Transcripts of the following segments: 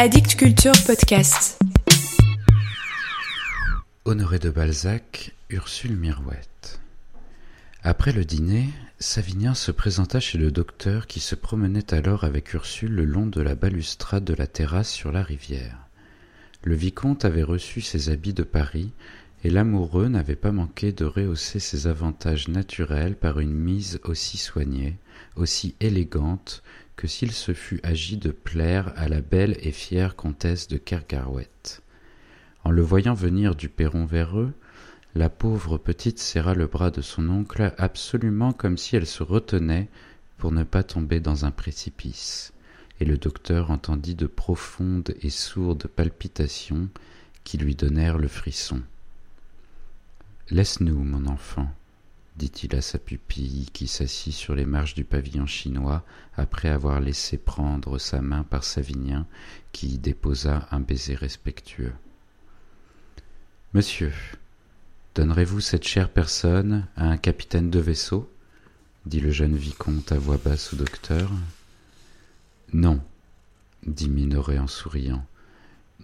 Addict Culture Podcast. Honoré de Balzac, Ursule Mirouette. Après le dîner, Savinien se présenta chez le docteur qui se promenait alors avec Ursule le long de la balustrade de la terrasse sur la rivière. Le vicomte avait reçu ses habits de Paris, et l'amoureux n'avait pas manqué de rehausser ses avantages naturels par une mise aussi soignée, aussi élégante, que s'il se fût agi de plaire à la belle et fière comtesse de Kergarouët. En le voyant venir du perron vers eux, la pauvre petite serra le bras de son oncle absolument comme si elle se retenait pour ne pas tomber dans un précipice, et le docteur entendit de profondes et sourdes palpitations qui lui donnèrent le frisson. Laisse-nous, mon enfant, dit-il à sa pupille qui s'assit sur les marches du pavillon chinois après avoir laissé prendre sa main par Savinien qui y déposa un baiser respectueux. Monsieur, donnerez-vous cette chère personne à un capitaine de vaisseau? dit le jeune vicomte à voix basse au docteur. Non, dit Minoret en souriant.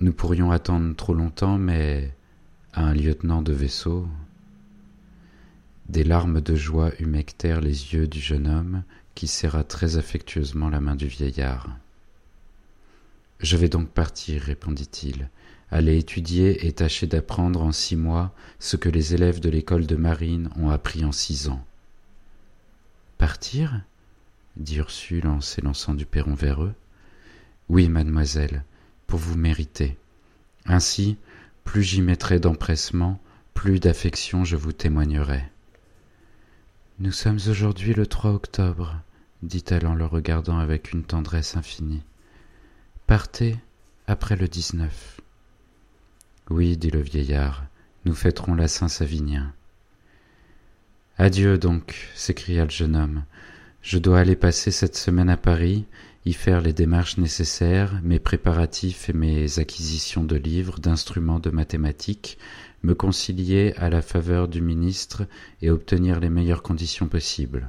Nous pourrions attendre trop longtemps, mais à un lieutenant de vaisseau, des larmes de joie humectèrent les yeux du jeune homme qui serra très affectueusement la main du vieillard. Je vais donc partir, répondit-il, aller étudier et tâcher d'apprendre en six mois ce que les élèves de l'école de marine ont appris en six ans. Partir? dit Ursule en s'élançant du perron vers eux. Oui, mademoiselle, pour vous mériter. Ainsi, plus j'y mettrai d'empressement, plus d'affection je vous témoignerai. Nous sommes aujourd'hui le 3 octobre, dit-elle en le regardant avec une tendresse infinie. Partez après le 19. Oui, dit le vieillard, nous fêterons la Saint-Savinien. Adieu donc, s'écria le jeune homme. Je dois aller passer cette semaine à Paris, y faire les démarches nécessaires, mes préparatifs et mes acquisitions de livres, d'instruments de mathématiques, me concilier à la faveur du ministre et obtenir les meilleures conditions possibles.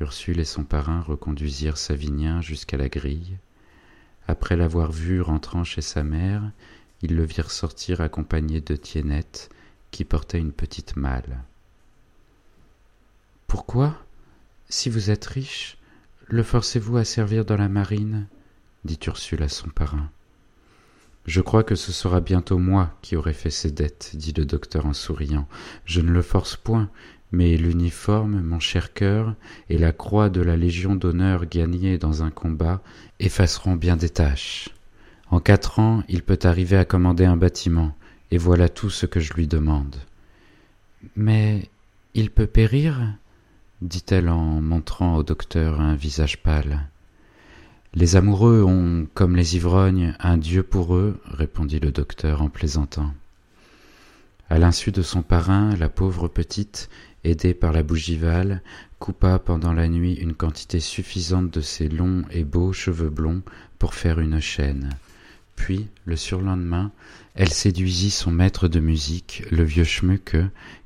Ursule et son parrain reconduisirent Savinien jusqu'à la grille. Après l'avoir vu rentrant chez sa mère, ils le virent sortir accompagné de Tiennette, qui portait une petite malle. Pourquoi, si vous êtes riche, le forcez-vous à servir dans la marine? dit Ursule à son parrain. Je crois que ce sera bientôt moi qui aurai fait ces dettes, dit le docteur en souriant. Je ne le force point, mais l'uniforme, mon cher cœur, et la croix de la Légion d'honneur gagnée dans un combat effaceront bien des tâches. En quatre ans, il peut arriver à commander un bâtiment, et voilà tout ce que je lui demande. Mais il peut périr dit-elle en montrant au docteur un visage pâle. Les amoureux ont, comme les ivrognes, un Dieu pour eux, répondit le docteur en plaisantant. À l'insu de son parrain, la pauvre petite, aidée par la bougival, coupa pendant la nuit une quantité suffisante de ses longs et beaux cheveux blonds pour faire une chaîne. Puis, le surlendemain, elle séduisit son maître de musique, le vieux Schmucke,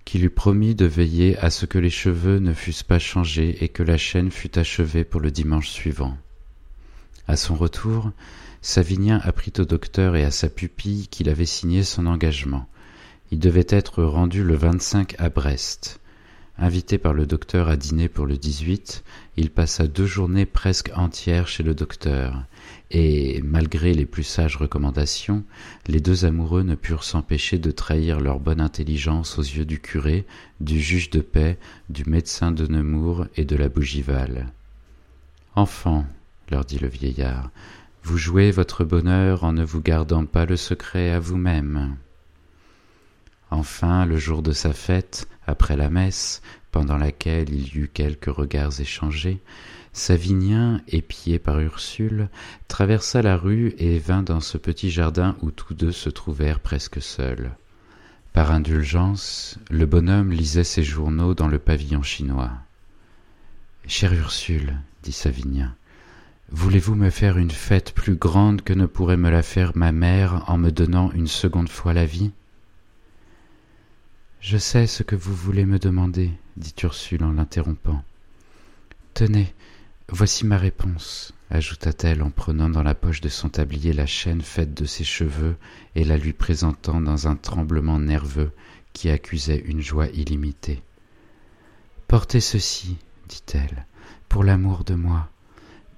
qui lui promit de veiller à ce que les cheveux ne fussent pas changés et que la chaîne fût achevée pour le dimanche suivant. À son retour, Savinien apprit au docteur et à sa pupille qu'il avait signé son engagement. Il devait être rendu le 25 à Brest. Invité par le docteur à dîner pour le 18, il passa deux journées presque entières chez le docteur, et, malgré les plus sages recommandations, les deux amoureux ne purent s'empêcher de trahir leur bonne intelligence aux yeux du curé, du juge de paix, du médecin de Nemours et de la Bougival. Enfants, dit le vieillard, vous jouez votre bonheur en ne vous gardant pas le secret à vous-même. Enfin, le jour de sa fête, après la messe, pendant laquelle il y eut quelques regards échangés, Savinien, épié par Ursule, traversa la rue et vint dans ce petit jardin où tous deux se trouvèrent presque seuls. Par indulgence, le bonhomme lisait ses journaux dans le pavillon chinois. Chère Ursule, dit Savinien, Voulez-vous me faire une fête plus grande que ne pourrait me la faire ma mère en me donnant une seconde fois la vie? Je sais ce que vous voulez me demander, dit Ursule en l'interrompant. Tenez, Voici ma réponse, ajouta-t-elle en prenant dans la poche de son tablier la chaîne faite de ses cheveux et la lui présentant dans un tremblement nerveux qui accusait une joie illimitée. Portez ceci, dit-elle, pour l'amour de moi.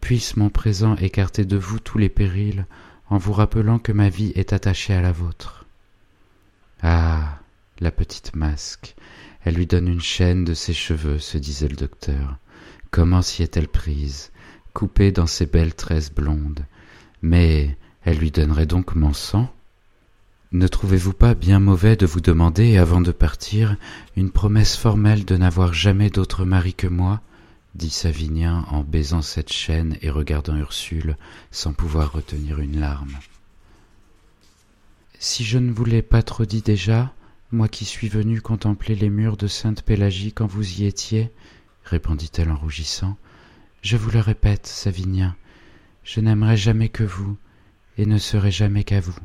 Puisse mon présent écarter de vous tous les périls en vous rappelant que ma vie est attachée à la vôtre. Ah. La petite masque. Elle lui donne une chaîne de ses cheveux, se disait le docteur. Comment s'y est-elle prise, coupée dans ses belles tresses blondes? Mais elle lui donnerait donc mon sang? Ne trouvez-vous pas bien mauvais de vous demander, avant de partir, une promesse formelle de n'avoir jamais d'autre mari que moi? Dit Savinien en baisant cette chaîne et regardant Ursule sans pouvoir retenir une larme. Si je ne vous l'ai pas trop dit déjà, moi qui suis venue contempler les murs de Sainte-Pélagie quand vous y étiez, répondit-elle en rougissant, je vous le répète, Savinien, je n'aimerai jamais que vous, et ne serai jamais qu'à vous.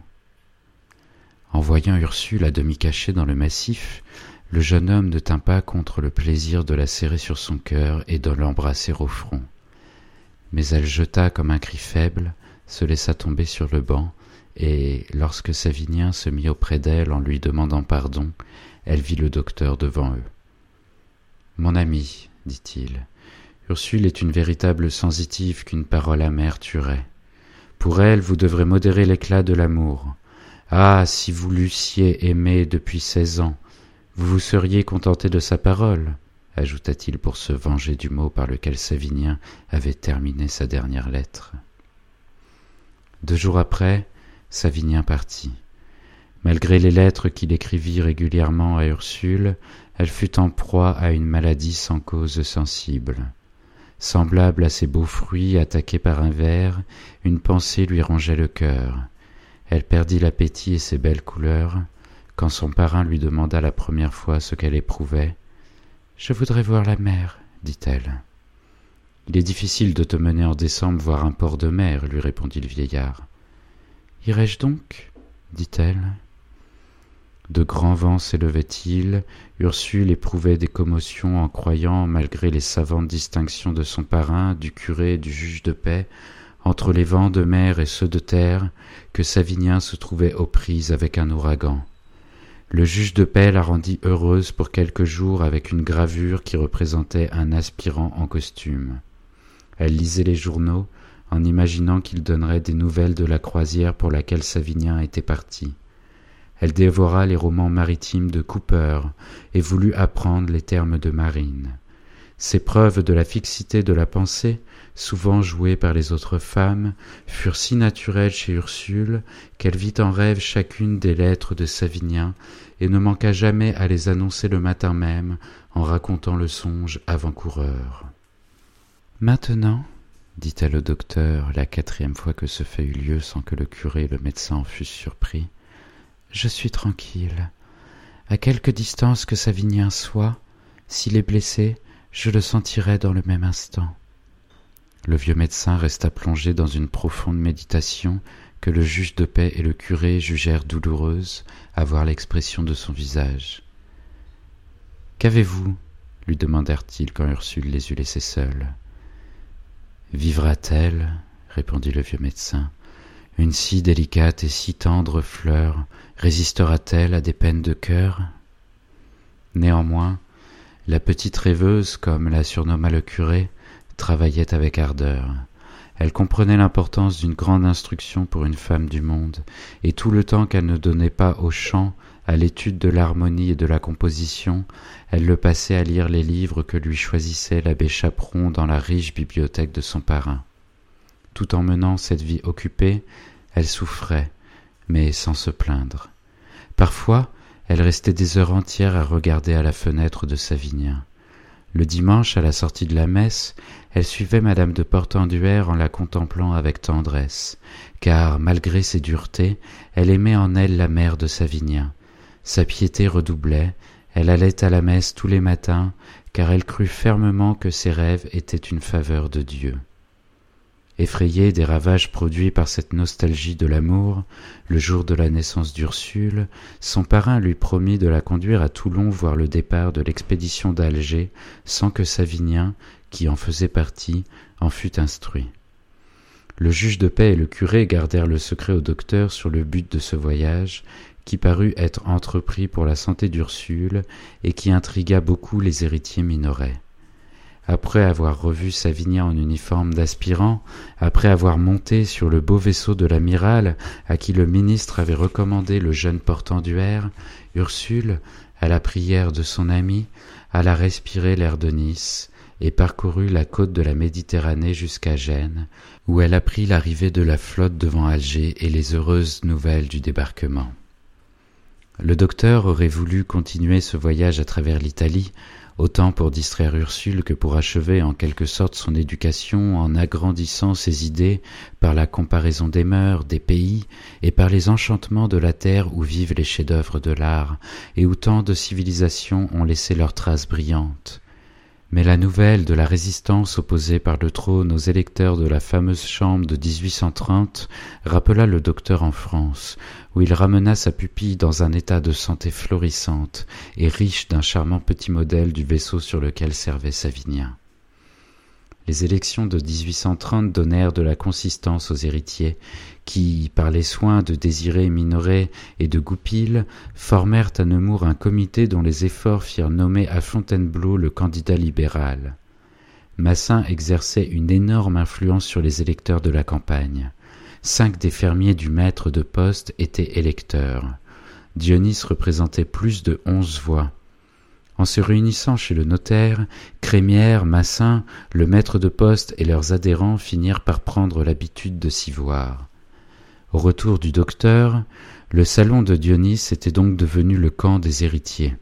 En voyant Ursule à demi cachée dans le massif, le jeune homme ne tint pas contre le plaisir de la serrer sur son cœur et de l'embrasser au front. Mais elle jeta comme un cri faible, se laissa tomber sur le banc, et lorsque Savinien se mit auprès d'elle en lui demandant pardon, elle vit le docteur devant eux. Mon ami, dit-il, Ursule est une véritable sensitive qu'une parole amère tuerait. Pour elle, vous devrez modérer l'éclat de l'amour. Ah, si vous l'eussiez aimée depuis seize ans, vous vous seriez contenté de sa parole, ajouta-t-il pour se venger du mot par lequel Savinien avait terminé sa dernière lettre. Deux jours après, Savinien partit. Malgré les lettres qu'il écrivit régulièrement à Ursule, elle fut en proie à une maladie sans cause sensible. Semblable à ces beaux fruits attaqués par un ver, une pensée lui rongeait le cœur. Elle perdit l'appétit et ses belles couleurs, quand son parrain lui demanda la première fois ce qu'elle éprouvait. Je voudrais voir la mer, dit-elle. Il est difficile de te mener en décembre voir un port de mer, lui répondit le vieillard. Irai-je donc? dit-elle. De grands vents s'élevaient-ils, Ursule éprouvait des commotions en croyant, malgré les savantes distinctions de son parrain, du curé et du juge de paix, entre les vents de mer et ceux de terre, que Savinien se trouvait aux prises avec un ouragan. Le juge de paix la rendit heureuse pour quelques jours avec une gravure qui représentait un aspirant en costume. Elle lisait les journaux, en imaginant qu'il donnerait des nouvelles de la croisière pour laquelle Savinien était parti. Elle dévora les romans maritimes de Cooper et voulut apprendre les termes de marine. Ces preuves de la fixité de la pensée, souvent jouées par les autres femmes, furent si naturelles chez Ursule qu'elle vit en rêve chacune des lettres de Savinien et ne manqua jamais à les annoncer le matin même en racontant le songe avant-coureur. Maintenant, dit-elle au docteur la quatrième fois que ce fait eut lieu sans que le curé et le médecin en fussent surpris. Je suis tranquille. À quelque distance que Savinien soit, s'il est blessé, je le sentirai dans le même instant. Le vieux médecin resta plongé dans une profonde méditation que le juge de paix et le curé jugèrent douloureuse à voir l'expression de son visage. Qu'avez-vous? lui demandèrent-ils quand Ursule les eut laissés seuls. Vivra-t-elle? répondit le vieux médecin. Une si délicate et si tendre fleur résistera-t-elle à des peines de cœur? Néanmoins, la petite rêveuse, comme la surnomma le curé, travaillait avec ardeur. Elle comprenait l'importance d'une grande instruction pour une femme du monde, et tout le temps qu'elle ne donnait pas au chant, à l'étude de l'harmonie et de la composition, elle le passait à lire les livres que lui choisissait l'abbé Chaperon dans la riche bibliothèque de son parrain. Tout en menant cette vie occupée, elle souffrait, mais sans se plaindre. Parfois, elle restait des heures entières à regarder à la fenêtre de Savinien. Le dimanche, à la sortie de la messe, elle suivait madame de Portenduère en la contemplant avec tendresse, car, malgré ses duretés, elle aimait en elle la mère de Savinien, sa piété redoublait, elle allait à la messe tous les matins, car elle crut fermement que ses rêves étaient une faveur de Dieu. Effrayé des ravages produits par cette nostalgie de l'amour, le jour de la naissance d'Ursule, son parrain lui promit de la conduire à Toulon voir le départ de l'expédition d'Alger, sans que Savinien, qui en faisait partie, en fut instruit. Le juge de paix et le curé gardèrent le secret au docteur sur le but de ce voyage, qui parut être entrepris pour la santé d'Ursule et qui intrigua beaucoup les héritiers minorais. Après avoir revu Savinien en uniforme d'aspirant, après avoir monté sur le beau vaisseau de l'amiral à qui le ministre avait recommandé le jeune portenduère, Ursule, à la prière de son ami, alla respirer l'air de Nice et parcourut la côte de la Méditerranée jusqu'à Gênes, où elle apprit l'arrivée de la flotte devant Alger et les heureuses nouvelles du débarquement. Le docteur aurait voulu continuer ce voyage à travers l'Italie, autant pour distraire Ursule que pour achever en quelque sorte son éducation en agrandissant ses idées par la comparaison des mœurs, des pays, et par les enchantements de la terre où vivent les chefs-d'œuvre de l'art, et où tant de civilisations ont laissé leurs traces brillantes. Mais la nouvelle de la résistance opposée par le trône aux électeurs de la fameuse chambre de 1830 rappela le docteur en France, où il ramena sa pupille dans un état de santé florissante et riche d'un charmant petit modèle du vaisseau sur lequel servait Savinien. Les élections de 1830 donnèrent de la consistance aux héritiers, qui, par les soins de Désiré Minoret et de Goupil, formèrent à Nemours un comité dont les efforts firent nommer à Fontainebleau le candidat libéral. Massin exerçait une énorme influence sur les électeurs de la campagne. Cinq des fermiers du maître de poste étaient électeurs. Dionys représentait plus de onze voix. En se réunissant chez le notaire, Crémière, Massin, le maître de poste et leurs adhérents finirent par prendre l'habitude de s'y voir. Au retour du docteur, le salon de Dionys était donc devenu le camp des héritiers.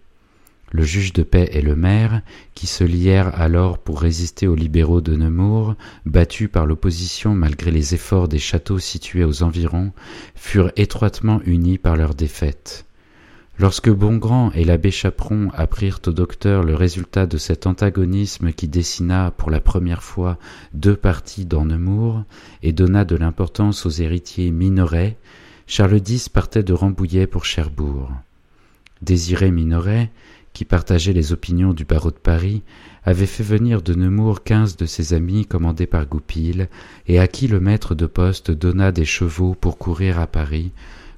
Le juge de paix et le maire, qui se lièrent alors pour résister aux libéraux de Nemours, battus par l'opposition malgré les efforts des châteaux situés aux environs, furent étroitement unis par leur défaite. Lorsque Bongrand et l'abbé Chaperon apprirent au docteur le résultat de cet antagonisme qui dessina pour la première fois deux partis dans Nemours et donna de l'importance aux héritiers Minoret, Charles X partait de Rambouillet pour Cherbourg. Désiré Minoret, qui partageait les opinions du barreau de Paris, avait fait venir de Nemours quinze de ses amis commandés par Goupil, et à qui le maître de poste donna des chevaux pour courir à Paris,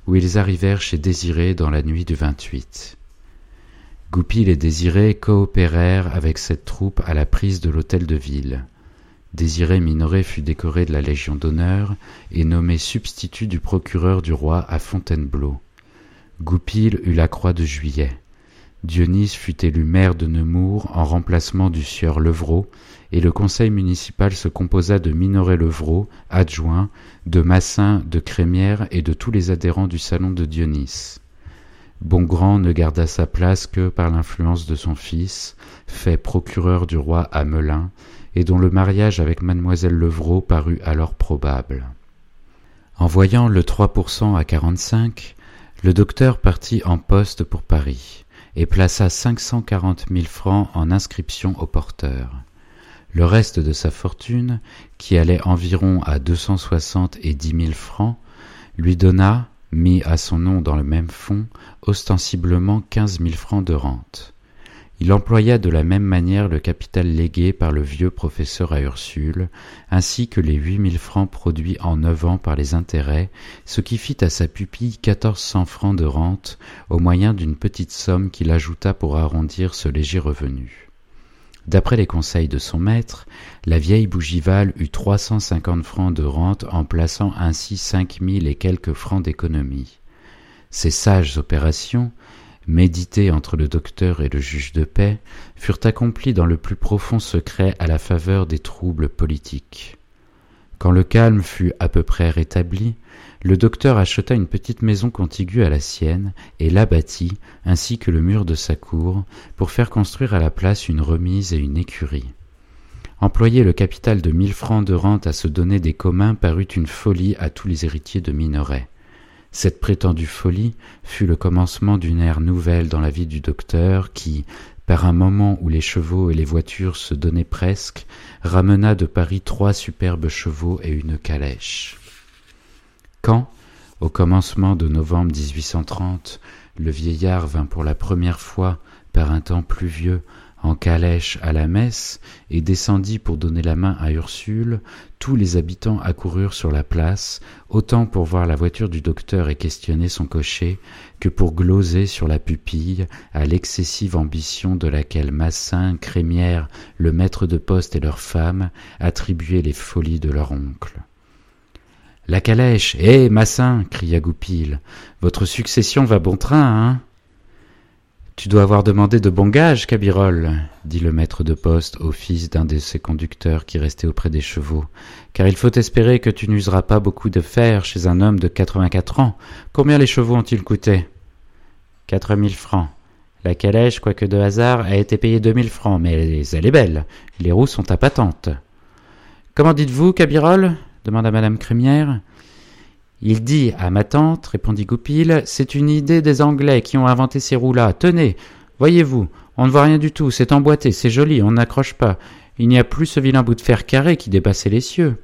où ils arrivèrent chez Désiré dans la nuit du 28. Goupil et Désiré coopérèrent avec cette troupe à la prise de l'hôtel de ville. Désiré Minoret fut décoré de la Légion d'honneur et nommé substitut du procureur du roi à Fontainebleau. Goupil eut la croix de juillet. Dionys fut élu maire de Nemours en remplacement du sieur Levrault, et le conseil municipal se composa de Minoret Levrault, adjoint, de Massin, de Crémière et de tous les adhérents du salon de Dionys. Bongrand ne garda sa place que par l'influence de son fils, fait procureur du roi à Melun, et dont le mariage avec mademoiselle Levrault parut alors probable. En voyant le trois pour cent à quarante-cinq, le docteur partit en poste pour Paris et plaça cinq cent quarante mille francs en inscription au porteur. Le reste de sa fortune, qui allait environ à deux cent soixante et dix mille francs, lui donna, mis à son nom dans le même fonds, ostensiblement quinze mille francs de rente. Il employa de la même manière le capital légué par le vieux professeur à Ursule, ainsi que les huit mille francs produits en neuf ans par les intérêts, ce qui fit à sa pupille quatorze cents francs de rente, au moyen d'une petite somme qu'il ajouta pour arrondir ce léger revenu. D'après les conseils de son maître, la vieille Bougival eut trois cent cinquante francs de rente en plaçant ainsi cinq mille et quelques francs d'économie. Ces sages opérations, médités entre le docteur et le juge de paix, furent accomplies dans le plus profond secret à la faveur des troubles politiques. Quand le calme fut à peu près rétabli, le docteur acheta une petite maison contiguë à la sienne et la bâtit, ainsi que le mur de sa cour, pour faire construire à la place une remise et une écurie. Employer le capital de mille francs de rente à se donner des communs parut une folie à tous les héritiers de Minoret. Cette prétendue folie fut le commencement d'une ère nouvelle dans la vie du docteur qui, par un moment où les chevaux et les voitures se donnaient presque, ramena de Paris trois superbes chevaux et une calèche. Quand, au commencement de novembre 1830, le vieillard vint pour la première fois, par un temps pluvieux, en calèche à la messe et descendit pour donner la main à Ursule, tous les habitants accoururent sur la place, autant pour voir la voiture du docteur et questionner son cocher, que pour gloser sur la pupille à l'excessive ambition de laquelle Massin, Crémière, le maître de poste et leur femme attribuaient les folies de leur oncle. La calèche Hé, Massin cria Goupil. Votre succession va bon train, hein tu dois avoir demandé de bons gages, Cabirol, dit le maître de poste au fils d'un de ses conducteurs qui restait auprès des chevaux, car il faut espérer que tu n'useras pas beaucoup de fer chez un homme de quatre-vingt-quatre ans. Combien les chevaux ont-ils coûté? Quatre mille francs. La calèche, quoique de hasard, a été payée deux mille francs, mais elle est belle. Les roues sont à patente. Comment dites-vous, Cabirol demanda madame Crémière. Il dit à ma tante, répondit Goupil, c'est une idée des Anglais qui ont inventé ces roues-là. Tenez, voyez-vous, on ne voit rien du tout, c'est emboîté, c'est joli, on n'accroche pas. Il n'y a plus ce vilain bout de fer carré qui dépassait les cieux.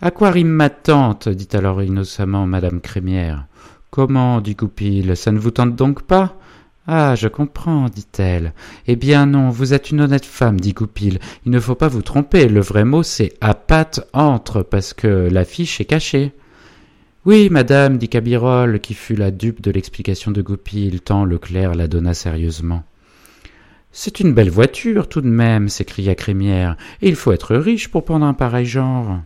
À quoi rime ma tante dit alors innocemment madame Crémière. Comment dit Goupil, ça ne vous tente donc pas? Ah, je comprends, dit-elle. Eh bien non, vous êtes une honnête femme, dit Goupil. Il ne faut pas vous tromper. Le vrai mot, c'est à patte entre, parce que l'affiche est cachée. Oui, madame, dit Cabirol, qui fut la dupe de l'explication de Goupil, tant le clerc la donna sérieusement. C'est une belle voiture, tout de même, s'écria Crémière, et il faut être riche pour prendre un pareil genre.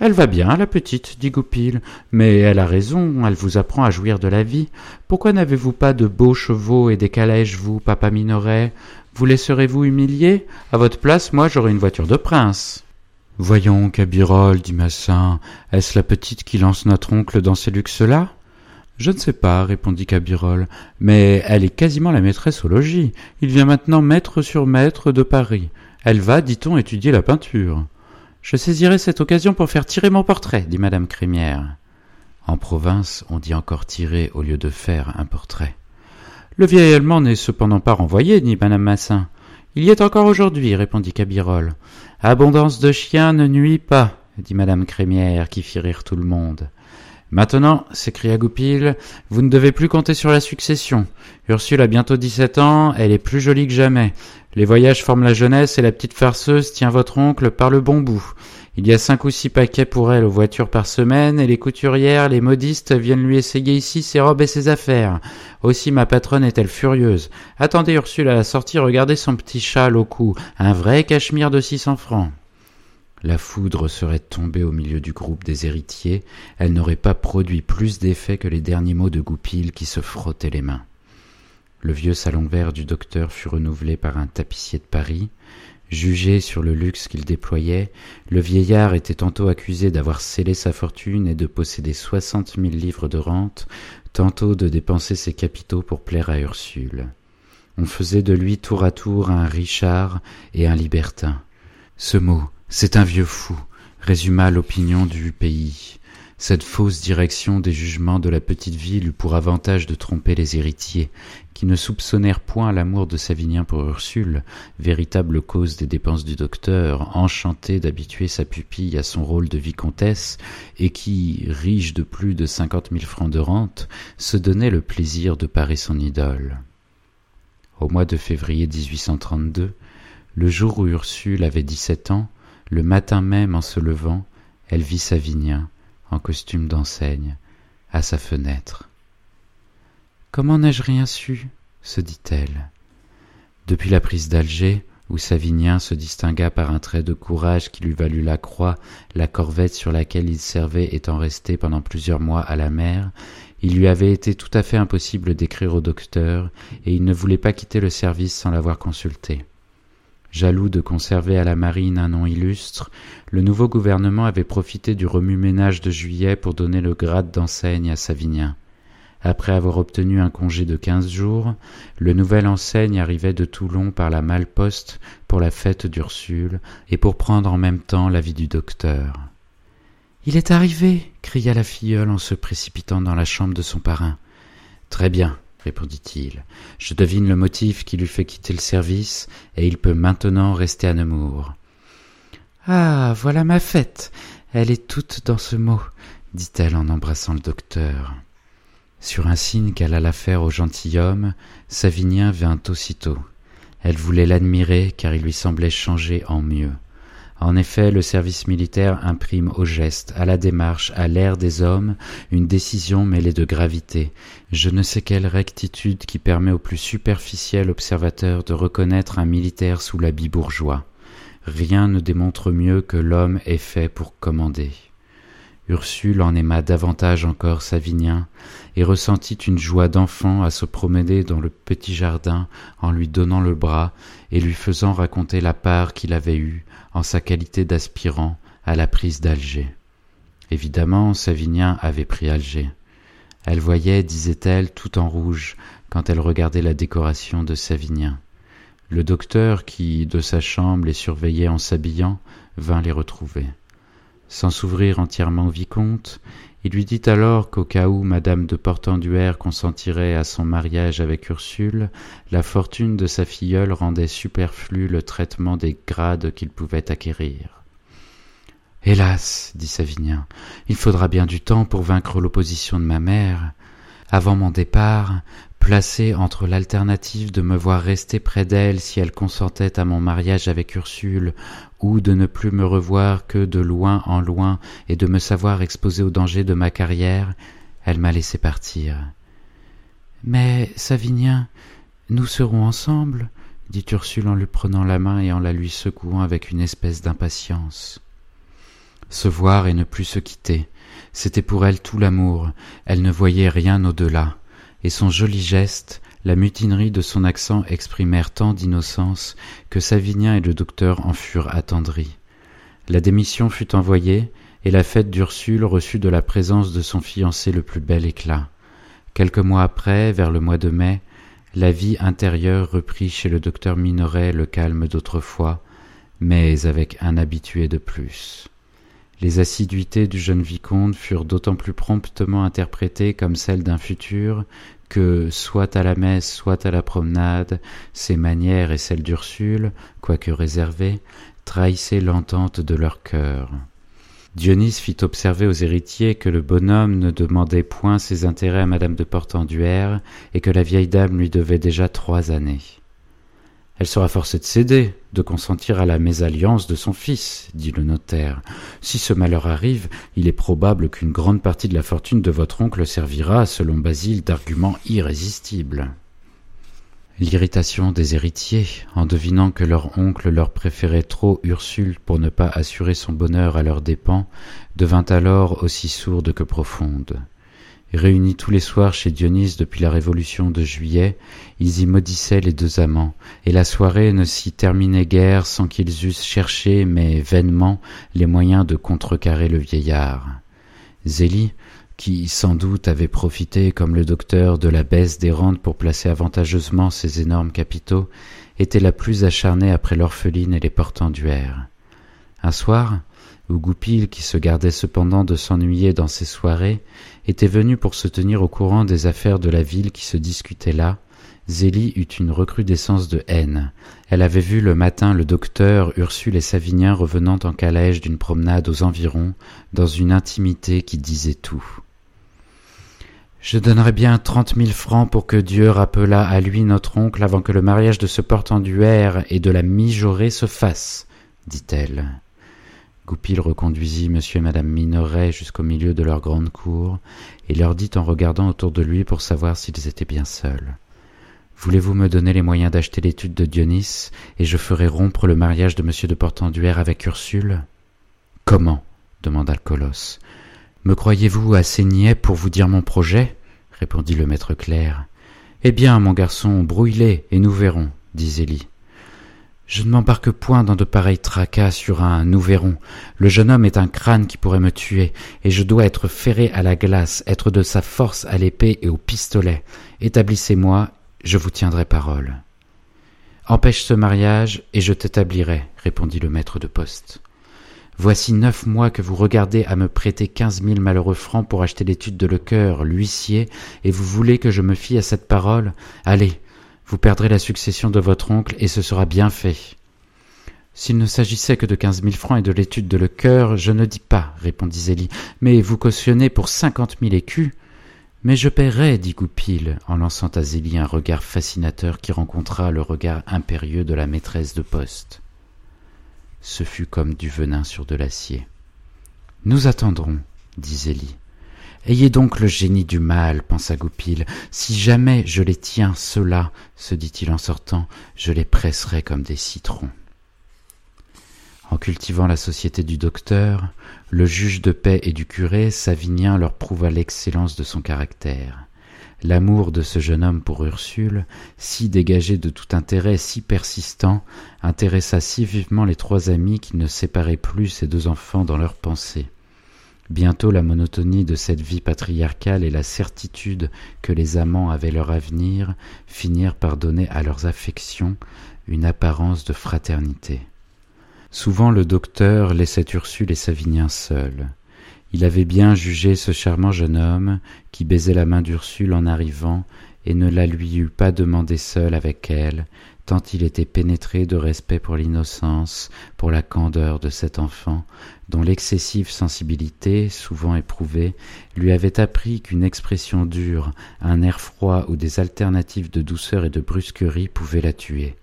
Elle va bien, la petite, dit Goupil, mais elle a raison, elle vous apprend à jouir de la vie. Pourquoi n'avez-vous pas de beaux chevaux et des calèches, vous, papa Minoret? Vous laisserez-vous humilier? À votre place, moi, j'aurai une voiture de prince. Voyons, Cabirol, dit Massin, est-ce la petite qui lance notre oncle dans ces luxes-là? Je ne sais pas, répondit Cabirol, mais elle est quasiment la maîtresse au logis. Il vient maintenant maître sur maître de Paris. Elle va, dit-on, étudier la peinture. Je saisirai cette occasion pour faire tirer mon portrait, dit madame Crémière. En province, on dit encore tirer au lieu de faire un portrait. Le vieil Allemand n'est cependant pas renvoyé, dit madame Massin. Il y est encore aujourd'hui, répondit Cabirol. Abondance de chiens ne nuit pas, dit madame Crémière, qui fit rire tout le monde. Maintenant, s'écria Goupil, vous ne devez plus compter sur la succession. Ursule a bientôt dix-sept ans, elle est plus jolie que jamais. Les voyages forment la jeunesse et la petite farceuse tient votre oncle par le bon bout. Il y a cinq ou six paquets pour elle aux voitures par semaine, et les couturières, les modistes viennent lui essayer ici ses robes et ses affaires. Aussi ma patronne est-elle furieuse. Attendez Ursule à la sortie, regardez son petit châle au cou, un vrai cachemire de six cents francs. La foudre serait tombée au milieu du groupe des héritiers, elle n'aurait pas produit plus d'effet que les derniers mots de Goupil qui se frottait les mains. Le vieux salon vert du docteur fut renouvelé par un tapissier de Paris, Jugé sur le luxe qu'il déployait, le vieillard était tantôt accusé d'avoir scellé sa fortune et de posséder soixante mille livres de rente, tantôt de dépenser ses capitaux pour plaire à Ursule. On faisait de lui tour à tour un Richard et un libertin. Ce mot, c'est un vieux fou, résuma l'opinion du pays. Cette fausse direction des jugements de la petite ville eut pour avantage de tromper les héritiers, qui ne soupçonnèrent point l'amour de Savinien pour Ursule, véritable cause des dépenses du docteur, enchanté d'habituer sa pupille à son rôle de vicomtesse, et qui, riche de plus de cinquante mille francs de rente, se donnait le plaisir de parer son idole. Au mois de février 1832, le jour où Ursule avait dix-sept ans, le matin même en se levant, elle vit Savinien, en costume d'enseigne, à sa fenêtre. Comment n'ai-je rien su? se dit-elle. Depuis la prise d'Alger, où Savinien se distingua par un trait de courage qui lui valut la croix, la corvette sur laquelle il servait étant restée pendant plusieurs mois à la mer, il lui avait été tout à fait impossible d'écrire au docteur, et il ne voulait pas quitter le service sans l'avoir consulté. Jaloux de conserver à la marine un nom illustre, le nouveau gouvernement avait profité du remue-ménage de juillet pour donner le grade d'enseigne à Savinien. Après avoir obtenu un congé de quinze jours, le nouvel enseigne arrivait de Toulon par la malle-poste pour la fête d'Ursule et pour prendre en même temps l'avis du docteur. Il est arrivé cria la filleule en se précipitant dans la chambre de son parrain. Très bien, répondit-il. Je devine le motif qui lui fait quitter le service, et il peut maintenant rester à Nemours. Ah. Voilà ma fête. Elle est toute dans ce mot, dit-elle en embrassant le docteur. Sur un signe qu'elle alla faire au gentilhomme, Savinien vint aussitôt. Elle voulait l'admirer car il lui semblait changer en mieux. En effet, le service militaire imprime au geste, à la démarche, à l'air des hommes, une décision mêlée de gravité, je ne sais quelle rectitude qui permet au plus superficiel observateur de reconnaître un militaire sous l'habit bourgeois. Rien ne démontre mieux que l'homme est fait pour commander. Ursule en aima davantage encore Savinien, et ressentit une joie d'enfant à se promener dans le petit jardin en lui donnant le bras et lui faisant raconter la part qu'il avait eue, en sa qualité d'aspirant, à la prise d'Alger. Évidemment, Savinien avait pris Alger. Elle voyait, disait-elle, tout en rouge, quand elle regardait la décoration de Savinien. Le docteur, qui, de sa chambre, les surveillait en s'habillant, vint les retrouver. Sans s'ouvrir entièrement au vicomte, il lui dit alors qu'au cas où madame de Portenduère consentirait à son mariage avec Ursule, la fortune de sa filleule rendait superflu le traitement des grades qu'il pouvait acquérir. Hélas, dit Savinien, il faudra bien du temps pour vaincre l'opposition de ma mère. Avant mon départ, placé entre l'alternative de me voir rester près d'elle si elle consentait à mon mariage avec Ursule, ou de ne plus me revoir que de loin en loin et de me savoir exposé au danger de ma carrière, elle m'a laissé partir. Mais, Savinien, nous serons ensemble, dit Ursule en lui prenant la main et en la lui secouant avec une espèce d'impatience. Se voir et ne plus se quitter, c'était pour elle tout l'amour, elle ne voyait rien au-delà et son joli geste, la mutinerie de son accent exprimèrent tant d'innocence que Savinien et le docteur en furent attendris. La démission fut envoyée, et la fête d'Ursule reçut de la présence de son fiancé le plus bel éclat. Quelques mois après, vers le mois de mai, la vie intérieure reprit chez le docteur Minoret le calme d'autrefois, mais avec un habitué de plus. Les assiduités du jeune vicomte furent d'autant plus promptement interprétées comme celles d'un futur que, soit à la messe, soit à la promenade, ses manières et celles d'Ursule, quoique réservées, trahissaient l'entente de leur cœur. Dionys fit observer aux héritiers que le bonhomme ne demandait point ses intérêts à madame de Portenduère et que la vieille dame lui devait déjà trois années. Elle sera forcée de céder, de consentir à la mésalliance de son fils, dit le notaire. Si ce malheur arrive, il est probable qu'une grande partie de la fortune de votre oncle servira, selon Basile, d'argument irrésistible. L'irritation des héritiers, en devinant que leur oncle leur préférait trop Ursule pour ne pas assurer son bonheur à leurs dépens, devint alors aussi sourde que profonde. Réunis tous les soirs chez Dionys depuis la Révolution de juillet, ils y maudissaient les deux amants, et la soirée ne s'y terminait guère sans qu'ils eussent cherché, mais vainement, les moyens de contrecarrer le vieillard. Zélie, qui sans doute avait profité, comme le docteur, de la baisse des rentes pour placer avantageusement ses énormes capitaux, était la plus acharnée après l'orpheline et les portenduères. Un soir, Goupil, qui se gardait cependant de s'ennuyer dans ses soirées, était venu pour se tenir au courant des affaires de la ville qui se discutaient là, Zélie eut une recrudescence de haine. Elle avait vu le matin le docteur, Ursule et Savinien revenant en calèche d'une promenade aux environs, dans une intimité qui disait tout. Je donnerais bien trente mille francs pour que Dieu rappelât à lui notre oncle avant que le mariage de ce portenduère et de la mijaurée se fasse, dit-elle. Goupil reconduisit monsieur et madame Minoret jusqu'au milieu de leur grande cour, et leur dit en regardant autour de lui pour savoir s'ils étaient bien seuls. Voulez-vous me donner les moyens d'acheter l'étude de Dionys, et je ferai rompre le mariage de monsieur de Portenduère avec Ursule Comment? demanda le colosse. Me croyez-vous assez niais pour vous dire mon projet? répondit le maître clerc. Eh bien, mon garçon, brouille-les, et nous verrons, dit Zélie. Je ne m'embarque point dans de pareils tracas sur un nous verrons. Le jeune homme est un crâne qui pourrait me tuer, et je dois être ferré à la glace, être de sa force à l'épée et au pistolet. Établissez-moi, je vous tiendrai parole. Empêche ce mariage, et je t'établirai, répondit le maître de poste. Voici neuf mois que vous regardez à me prêter quinze mille malheureux francs pour acheter l'étude de le cœur, l'huissier, et vous voulez que je me fie à cette parole? Allez, vous perdrez la succession de votre oncle et ce sera bien fait. S'il ne s'agissait que de quinze mille francs et de l'étude de le cœur, je ne dis pas, répondit Zélie, mais vous cautionnez pour cinquante mille écus. Mais je paierai, dit Goupil, en lançant à Zélie un regard fascinateur qui rencontra le regard impérieux de la maîtresse de poste. Ce fut comme du venin sur de l'acier. Nous attendrons, dit Zélie. Ayez donc le génie du mal, pensa Goupil. Si jamais je les tiens, ceux-là, se dit-il en sortant, je les presserai comme des citrons. En cultivant la société du docteur, le juge de paix et du curé, Savinien leur prouva l'excellence de son caractère. L'amour de ce jeune homme pour Ursule, si dégagé de tout intérêt, si persistant, intéressa si vivement les trois amis qu'ils ne séparaient plus ces deux enfants dans leurs pensées. Bientôt la monotonie de cette vie patriarcale et la certitude que les amants avaient leur avenir finirent par donner à leurs affections une apparence de fraternité. Souvent le docteur laissait Ursule et Savinien seuls. Il avait bien jugé ce charmant jeune homme qui baisait la main d'Ursule en arrivant et ne la lui eût pas demandé seul avec elle, tant il était pénétré de respect pour l'innocence, pour la candeur de cet enfant, dont l'excessive sensibilité, souvent éprouvée, lui avait appris qu'une expression dure, un air froid ou des alternatives de douceur et de brusquerie pouvaient la tuer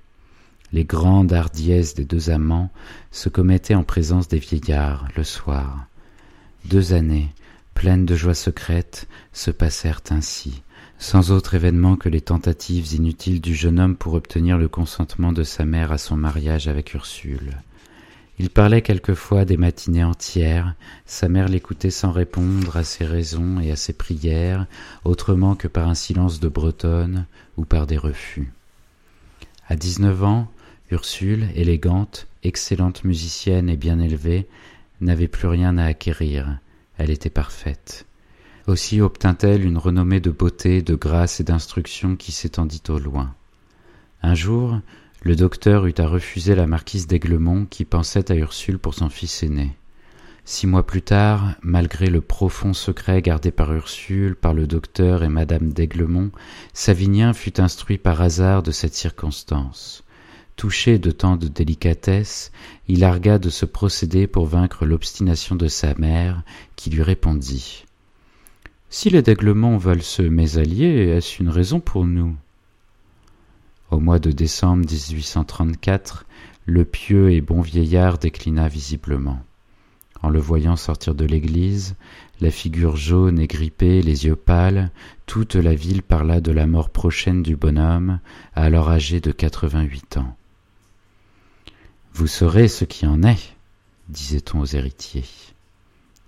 les grandes hardiesses des deux amants se commettaient en présence des vieillards le soir. Deux années, pleines de joie secrète, se passèrent ainsi, sans autre événement que les tentatives inutiles du jeune homme pour obtenir le consentement de sa mère à son mariage avec Ursule. Il parlait quelquefois des matinées entières, sa mère l'écoutait sans répondre à ses raisons et à ses prières, autrement que par un silence de bretonne ou par des refus. À dix-neuf ans, Ursule, élégante, excellente musicienne et bien élevée, n'avait plus rien à acquérir, elle était parfaite. Aussi obtint-elle une renommée de beauté, de grâce et d'instruction qui s'étendit au loin. Un jour, le docteur eut à refuser la marquise d'Aiglemont qui pensait à Ursule pour son fils aîné. Six mois plus tard, malgré le profond secret gardé par Ursule, par le docteur et madame d'Aiglemont, Savinien fut instruit par hasard de cette circonstance. Touché de tant de délicatesse, il argua de ce procédé pour vaincre l'obstination de sa mère, qui lui répondit. Si les d'Aiglemont veulent se mésallier, est-ce une raison pour nous? Au mois de décembre 1834, le pieux et bon vieillard déclina visiblement. En le voyant sortir de l'église, la figure jaune et grippée, les yeux pâles, toute la ville parla de la mort prochaine du bonhomme, alors âgé de quatre-vingt-huit ans. Vous saurez ce qui en est, disait-on aux héritiers.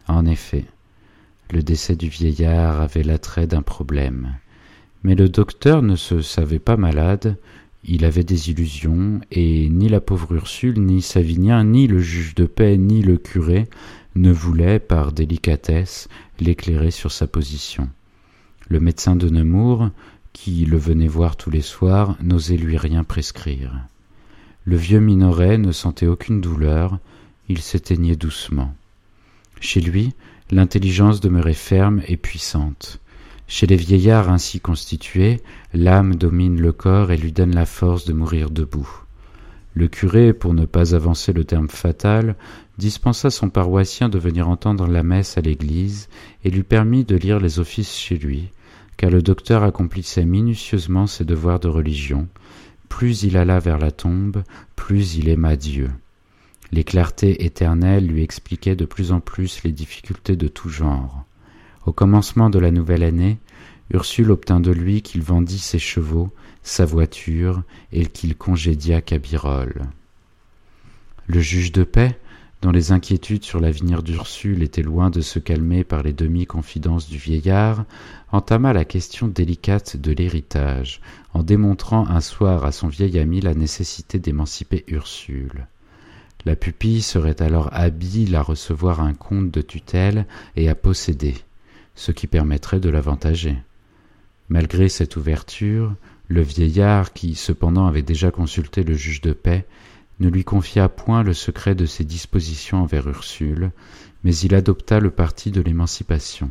En effet, le décès du vieillard avait l'attrait d'un problème. Mais le docteur ne se savait pas malade, il avait des illusions, et ni la pauvre Ursule, ni Savinien, ni le juge de paix, ni le curé ne voulaient, par délicatesse, l'éclairer sur sa position. Le médecin de Nemours, qui le venait voir tous les soirs, n'osait lui rien prescrire. Le vieux Minoret ne sentait aucune douleur, il s'éteignait doucement. Chez lui, l'intelligence demeurait ferme et puissante. Chez les vieillards ainsi constitués, l'âme domine le corps et lui donne la force de mourir debout. Le curé, pour ne pas avancer le terme fatal, dispensa son paroissien de venir entendre la messe à l'église et lui permit de lire les offices chez lui, car le docteur accomplissait minutieusement ses devoirs de religion, plus il alla vers la tombe, plus il aima Dieu. Les clartés éternelles lui expliquaient de plus en plus les difficultés de tout genre. Au commencement de la nouvelle année, Ursule obtint de lui qu'il vendît ses chevaux, sa voiture, et qu'il congédiât Cabirol. Le juge de paix, dont les inquiétudes sur l'avenir d'Ursule étaient loin de se calmer par les demi-confidences du vieillard, entama la question délicate de l'héritage, en démontrant un soir à son vieil ami la nécessité d'émanciper Ursule. La pupille serait alors habile à recevoir un compte de tutelle et à posséder, ce qui permettrait de l'avantager. Malgré cette ouverture, le vieillard, qui cependant avait déjà consulté le juge de paix, ne lui confia point le secret de ses dispositions envers Ursule, mais il adopta le parti de l'émancipation.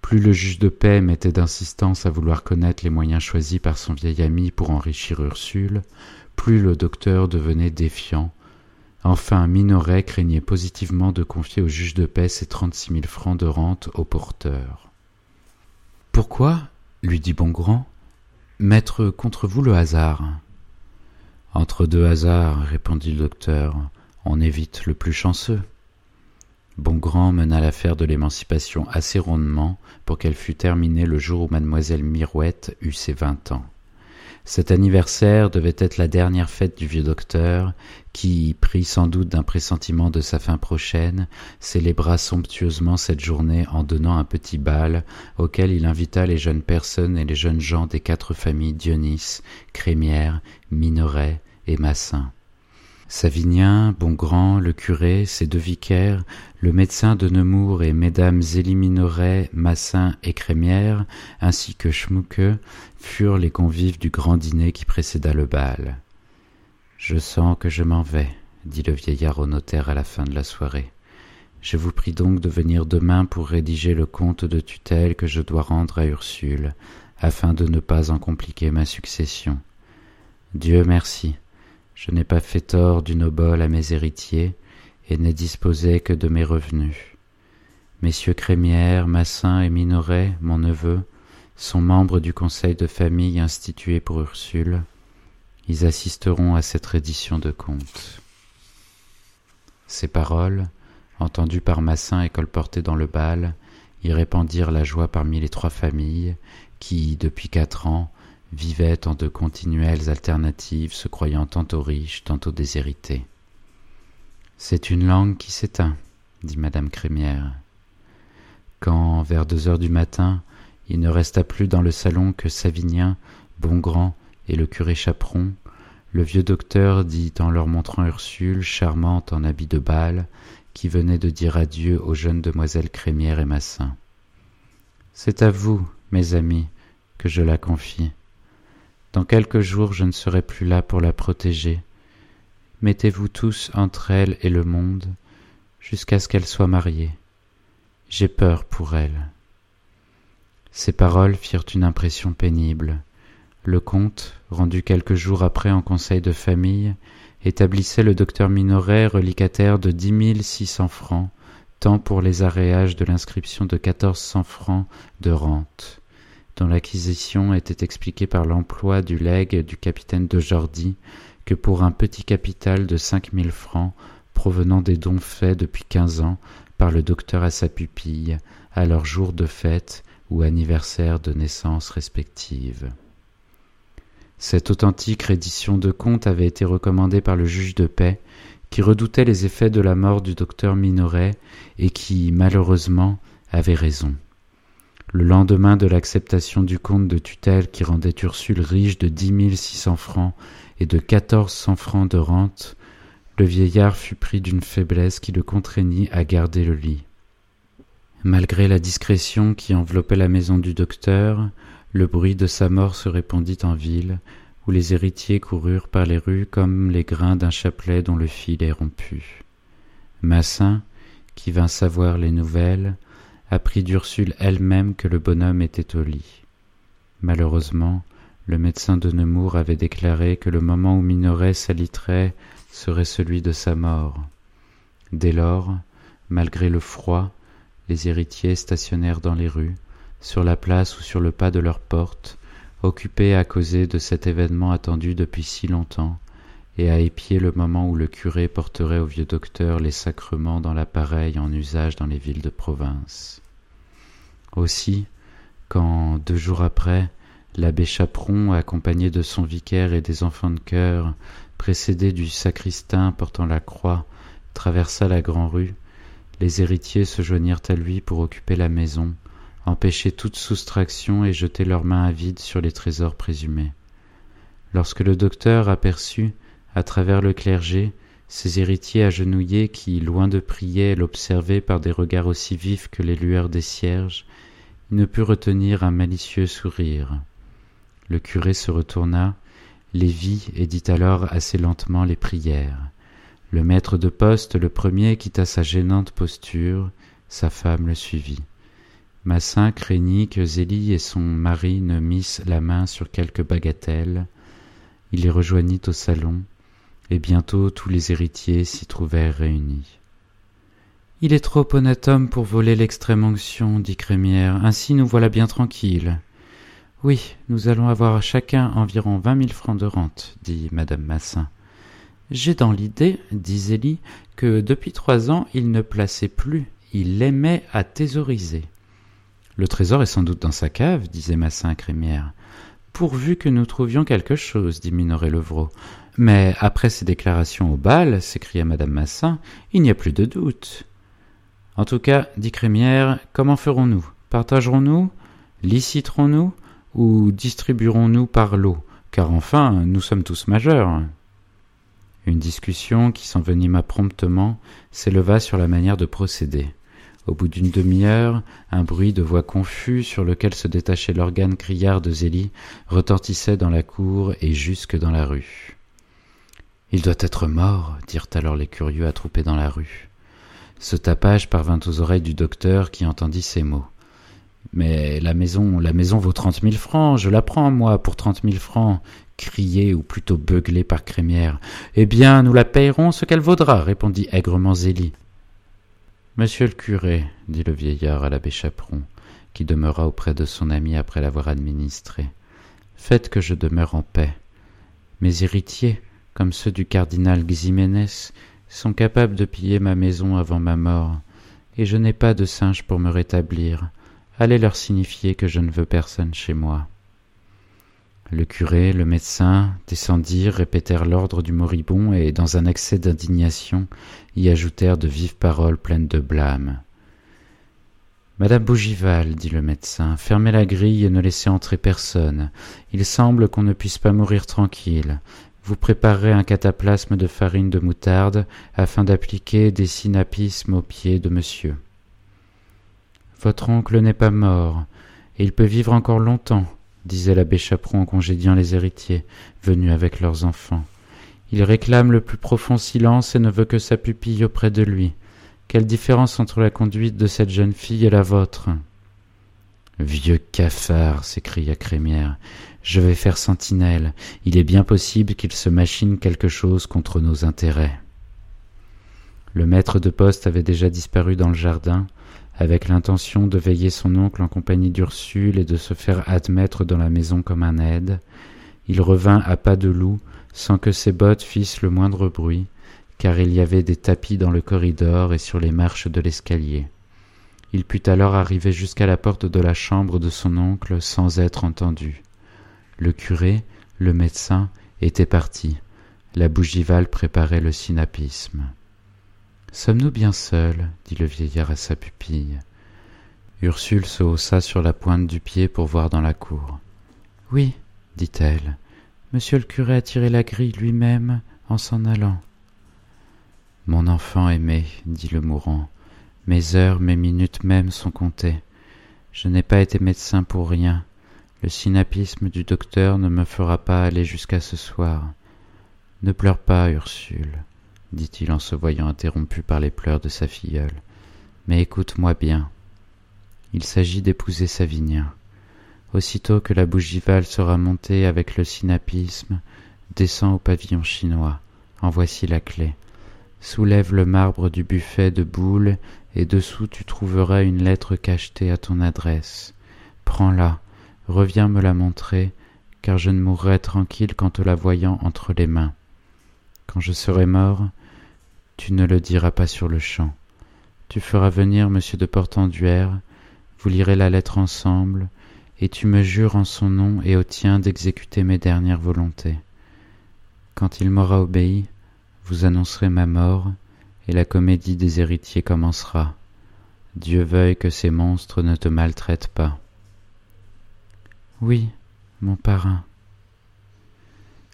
Plus le juge de paix mettait d'insistance à vouloir connaître les moyens choisis par son vieil ami pour enrichir Ursule, plus le docteur devenait défiant. Enfin, Minoret craignait positivement de confier au juge de paix ses trente-six mille francs de rente au porteur. Pourquoi, lui dit Bongrand, mettre contre vous le hasard? Entre deux hasards, répondit le docteur, on évite le plus chanceux. Bongrand mena l'affaire de l'émancipation assez rondement pour qu'elle fût terminée le jour où mademoiselle Mirouette eut ses vingt ans. Cet anniversaire devait être la dernière fête du vieux docteur, qui, pris sans doute d'un pressentiment de sa fin prochaine, célébra somptueusement cette journée en donnant un petit bal auquel il invita les jeunes personnes et les jeunes gens des quatre familles Dionis, Crémière, Minoret et Massin. Savinien, Bongrand, le curé, ses deux vicaires, le médecin de Nemours et mesdames Zélie Minoret, Massin et Crémière, ainsi que Schmucke, furent les convives du grand dîner qui précéda le bal. Je sens que je m'en vais, dit le vieillard au notaire à la fin de la soirée. Je vous prie donc de venir demain pour rédiger le compte de tutelle que je dois rendre à Ursule, afin de ne pas en compliquer ma succession. Dieu merci. Je n'ai pas fait tort d'une obole à mes héritiers, et n'ai disposé que de mes revenus. Messieurs Crémière, Massin et Minoret, mon neveu, sont membres du conseil de famille institué pour Ursule. Ils assisteront à cette reddition de comptes. Ces paroles, entendues par Massin et colportées dans le bal, y répandirent la joie parmi les trois familles qui, depuis quatre ans, vivait en de continuelles alternatives, se croyant tantôt riches, tantôt déshérités. C'est une langue qui s'éteint, dit madame Crémière. Quand, vers deux heures du matin, il ne resta plus dans le salon que Savinien, Bongrand et le curé Chaperon, le vieux docteur dit en leur montrant Ursule, charmante en habit de bal, qui venait de dire adieu aux jeunes demoiselles Crémière et Massin. C'est à vous, mes amis, que je la confie. Dans quelques jours je ne serai plus là pour la protéger. Mettez-vous tous entre elle et le monde, jusqu'à ce qu'elle soit mariée. J'ai peur pour elle. Ces paroles firent une impression pénible. Le comte, rendu quelques jours après en conseil de famille, établissait le docteur Minoret reliquataire de dix mille six cents francs, tant pour les aréages de l'inscription de quatorze cents francs de rente dont l'acquisition était expliquée par l'emploi du legs du capitaine de Jordi, que pour un petit capital de cinq mille francs provenant des dons faits depuis quinze ans par le docteur à sa pupille, à leur jour de fête ou anniversaire de naissance respective. Cette authentique reddition de compte avait été recommandée par le juge de paix, qui redoutait les effets de la mort du docteur Minoret et qui, malheureusement, avait raison. Le lendemain de l'acceptation du compte de tutelle qui rendait Ursule riche de dix mille six cents francs et de quatorze cents francs de rente, le vieillard fut pris d'une faiblesse qui le contraignit à garder le lit. Malgré la discrétion qui enveloppait la maison du docteur, le bruit de sa mort se répandit en ville, où les héritiers coururent par les rues comme les grains d'un chapelet dont le fil est rompu. Massin, qui vint savoir les nouvelles, apprit d'Ursule elle-même que le bonhomme était au lit. Malheureusement, le médecin de Nemours avait déclaré que le moment où Minoret s'alitterait serait celui de sa mort. Dès lors, malgré le froid, les héritiers stationnèrent dans les rues, sur la place ou sur le pas de leur porte, occupés à causer de cet événement attendu depuis si longtemps, et à épier le moment où le curé porterait au vieux docteur les sacrements dans l'appareil en usage dans les villes de province. Aussi, quand, deux jours après, l'abbé Chaperon, accompagné de son vicaire et des enfants de chœur, précédé du sacristain portant la croix, traversa la grande-rue, les héritiers se joignirent à lui pour occuper la maison, empêcher toute soustraction et jeter leurs mains à vide sur les trésors présumés. Lorsque le docteur aperçut, à travers le clergé, ses héritiers agenouillés qui, loin de prier, l'observaient par des regards aussi vifs que les lueurs des cierges, il ne put retenir un malicieux sourire. Le curé se retourna, les vit et dit alors assez lentement les prières. Le maître de poste, le premier, quitta sa gênante posture, sa femme le suivit. Massin craignit que Zélie et son mari ne missent la main sur quelque bagatelle. Il les rejoignit au salon, et bientôt tous les héritiers s'y trouvèrent réunis. Il est trop honnête homme pour voler l'extrême onction, dit Crémière. Ainsi nous voilà bien tranquilles. Oui, nous allons avoir chacun environ vingt mille francs de rente, dit madame Massin. J'ai dans l'idée, dit Zélie, que depuis trois ans il ne plaçait plus, il aimait à thésauriser. Le trésor est sans doute dans sa cave, disait Massin à Crémière. Pourvu que nous trouvions quelque chose, dit Minoret Levrault. Mais après ces déclarations au bal, s'écria madame Massin, il n'y a plus de doute. En tout cas, dit Crémière, comment ferons-nous? Partagerons-nous? Liciterons-nous? Ou distribuerons-nous par lot? Car enfin, nous sommes tous majeurs. Une discussion qui s'envenima promptement s'éleva sur la manière de procéder. Au bout d'une demi-heure, un bruit de voix confus sur lequel se détachait l'organe criard de Zélie retentissait dans la cour et jusque dans la rue. Il doit être mort, dirent alors les curieux attroupés dans la rue. Ce tapage parvint aux oreilles du docteur qui entendit ces mots. Mais la maison, la maison vaut trente mille francs, je la prends, moi, pour trente mille francs, crié ou plutôt beuglé par Crémière. Eh bien, nous la payerons ce qu'elle vaudra, répondit aigrement Zélie. Monsieur le curé, dit le vieillard à l'abbé Chaperon, qui demeura auprès de son ami après l'avoir administré, faites que je demeure en paix. Mes héritiers, comme ceux du cardinal Ximénez, sont capables de piller ma maison avant ma mort, et je n'ai pas de singe pour me rétablir. Allez leur signifier que je ne veux personne chez moi. Le curé, le médecin descendirent, répétèrent l'ordre du moribond et, dans un accès d'indignation, y ajoutèrent de vives paroles pleines de blâme. Madame Bougival, dit le médecin, fermez la grille et ne laissez entrer personne. Il semble qu'on ne puisse pas mourir tranquille. Vous préparerez un cataplasme de farine de moutarde afin d'appliquer des synapismes aux pieds de monsieur. Votre oncle n'est pas mort, et il peut vivre encore longtemps, disait l'abbé Chaperon en congédiant les héritiers, venus avec leurs enfants. Il réclame le plus profond silence et ne veut que sa pupille auprès de lui. Quelle différence entre la conduite de cette jeune fille et la vôtre? Vieux cafard s'écria Crémière, je vais faire sentinelle. Il est bien possible qu'il se machine quelque chose contre nos intérêts. Le maître de poste avait déjà disparu dans le jardin, avec l'intention de veiller son oncle en compagnie d'Ursule et de se faire admettre dans la maison comme un aide. Il revint à pas de loup, sans que ses bottes fissent le moindre bruit, car il y avait des tapis dans le corridor et sur les marches de l'escalier. Il put alors arriver jusqu'à la porte de la chambre de son oncle sans être entendu. Le curé, le médecin, étaient partis. La bougival préparait le synapisme. Sommes-nous bien seuls? dit le vieillard à sa pupille. Ursule se haussa sur la pointe du pied pour voir dans la cour. Oui, dit-elle. Monsieur le curé a tiré la grille lui-même en s'en allant. Mon enfant aimé, dit le mourant, mes heures, mes minutes même sont comptées. Je n'ai pas été médecin pour rien. Le synapisme du docteur ne me fera pas aller jusqu'à ce soir. Ne pleure pas, Ursule, dit-il en se voyant interrompu par les pleurs de sa filleule. Mais écoute-moi bien. Il s'agit d'épouser Savinien. Aussitôt que la bougival sera montée avec le synapisme, descends au pavillon chinois. En voici la clé. Soulève le marbre du buffet de boules et dessous tu trouveras une lettre cachetée à ton adresse. Prends-la reviens me la montrer, car je ne mourrai tranquille qu'en te la voyant entre les mains. Quand je serai mort, tu ne le diras pas sur le champ. Tu feras venir monsieur de Portenduère, vous lirez la lettre ensemble, et tu me jures en son nom et au tien d'exécuter mes dernières volontés. Quand il m'aura obéi, vous annoncerez ma mort, et la comédie des héritiers commencera. Dieu veuille que ces monstres ne te maltraitent pas. Oui, mon parrain,